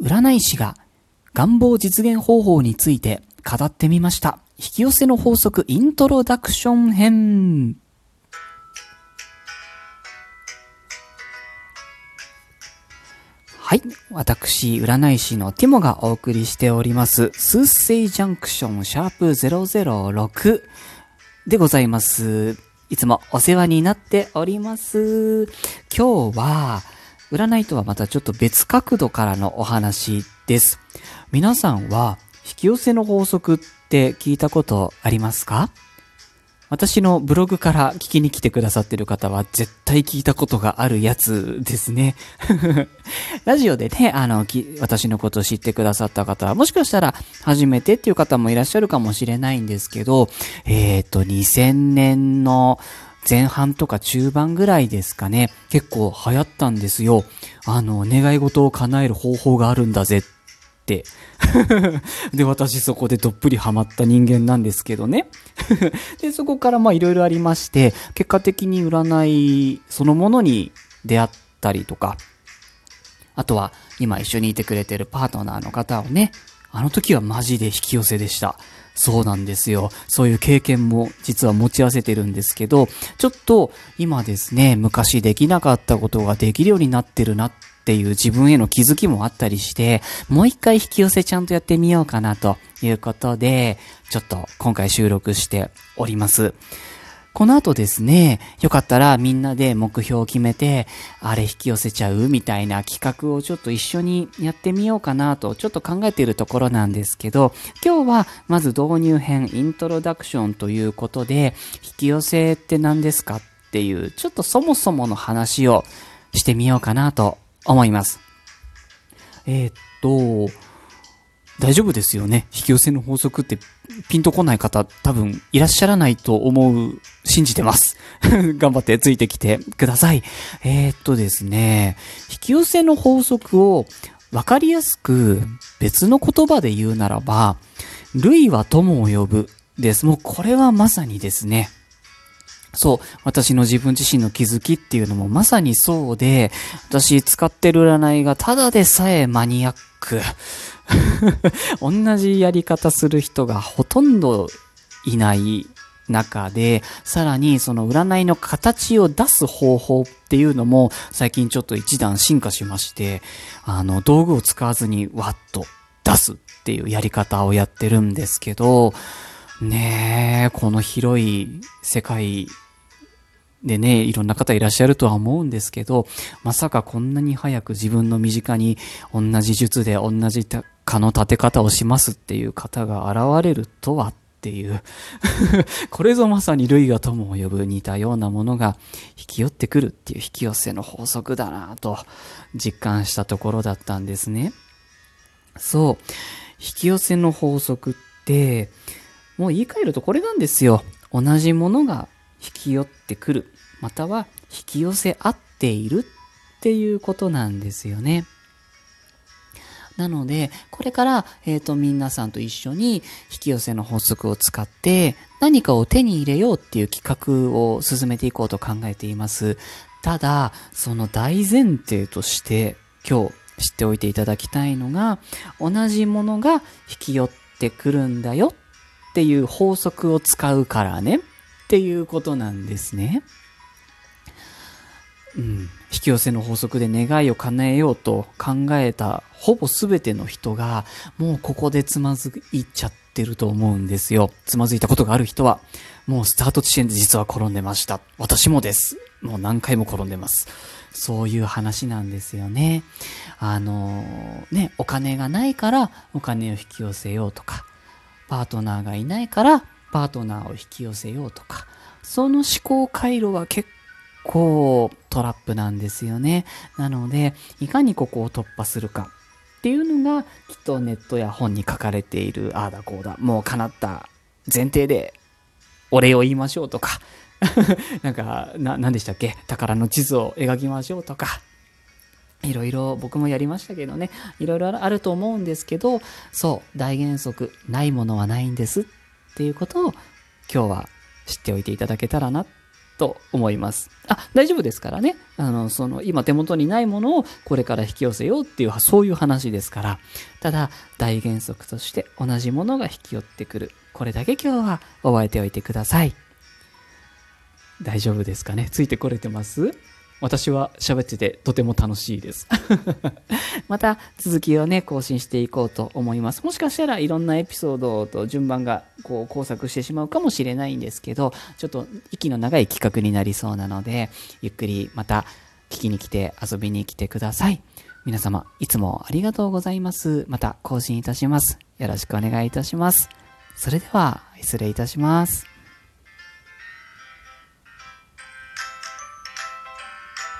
占い師が願望実現方法について語ってみました。引き寄せの法則イントロダクション編。はい。私、占い師のティモがお送りしております、スーセイジャンクションシャープ006でございます。いつもお世話になっております。今日は、占いとはまたちょっと別角度からのお話です。皆さんは、引き寄せの法則って聞いたことありますか？私のブログから聞きに来てくださってる方は絶対聞いたことがあるやつですね。ラジオでね、あの、私のことを知ってくださった方は、もしかしたら初めてっていう方もいらっしゃるかもしれないんですけど、えっ、ー、と、2000年の前半とか中盤ぐらいですかね、結構流行ったんですよ。あの、願い事を叶える方法があるんだぜって。で、私そこでどっぷりハマった人間なんですけどね。で、そこからまあいろいろありまして、結果的に占いそのものに出会ったりとか、あとは今一緒にいてくれてるパートナーの方をね、あの時はマジで引き寄せでした。そうなんですよ。そういう経験も実は持ち合わせてるんですけど、ちょっと今ですね、昔できなかったことができるようになってるなっていう自分への気づきもあったりして、もう一回引き寄せちゃんとやってみようかなということで、ちょっと今回収録しております。この後ですね、よかったらみんなで目標を決めて、あれ引き寄せちゃうみたいな企画をちょっと一緒にやってみようかなとちょっと考えているところなんですけど、今日はまず導入編、イントロダクションということで、引き寄せって何ですかっていう、ちょっとそもそもの話をしてみようかなと思います。えー、っと、大丈夫ですよね？引き寄せの法則ってピンとこない方多分いらっしゃらないと思う、信じてます。頑張ってついてきてください。えー、っとですね、引き寄せの法則をわかりやすく別の言葉で言うならば、類は友を呼ぶです。もうこれはまさにですね、そう、私の自分自身の気づきっていうのもまさにそうで、私使ってる占いがただでさえマニアック。同じやり方する人がほとんどいない中で、さらにその占いの形を出す方法っていうのも最近ちょっと一段進化しまして、あの道具を使わずにわっと出すっていうやり方をやってるんですけど、ねえ、この広い世界でね、いろんな方いらっしゃるとは思うんですけど、まさかこんなに早く自分の身近に同じ術で同じ蚊の立て方をしますっていう方が現れるとはっていう これぞまさに類が友を呼ぶ似たようなものが引き寄ってくるっていう引き寄せの法則だなと実感したところだったんですね。そう。引き寄せの法則って、もう言い換えるとこれなんですよ。同じものが引き寄ってくる、または引き寄せ合っているっていうことなんですよね。なので、これから、えっ、ー、と、皆さんと一緒に引き寄せの法則を使って何かを手に入れようっていう企画を進めていこうと考えています。ただ、その大前提として今日知っておいていただきたいのが、同じものが引き寄ってくるんだよっていう法則を使うからねっていうことなんですね。うん、引き寄せの法則で願いを叶えようと考えたほぼ全ての人がもうここでつまずいちゃってると思うんですよ。つまずいたことがある人はもうスタート地点で実は転んでました。私もです。もう何回も転んでます。そういう話なんですよね。あのー、ね、お金がないからお金を引き寄せようとか、パートナーがいないからパートナーを引き寄せようとか、その思考回路は結構トラップなんですよね。なので、いかにここを突破するかっていうのが、きっとネットや本に書かれている、ああだこうだ、もう叶った前提で、お礼を言いましょうとか、なんか、な、何でしたっけ？宝の地図を描きましょうとか、いろいろ僕もやりましたけどね、いろいろあると思うんですけど、そう、大原則、ないものはないんですっっていうことを今日は知っておいていただけたらなと思います。あ、大丈夫ですからね。あの、その、今手元にないものをこれから引き寄せようっていう、そういう話ですから。ただ、大原則として同じものが引き寄ってくる。これだけ今日は覚えておいてください。大丈夫ですかね？ついてこれてます？私は喋っててとても楽しいです。また続きをね、更新していこうと思います。もしかしたらいろんなエピソードと順番がこう交錯してしまうかもしれないんですけど、ちょっと息の長い企画になりそうなので、ゆっくりまた聞きに来て遊びに来てください。皆様、いつもありがとうございます。また更新いたします。よろしくお願いいたします。それでは、失礼いたします。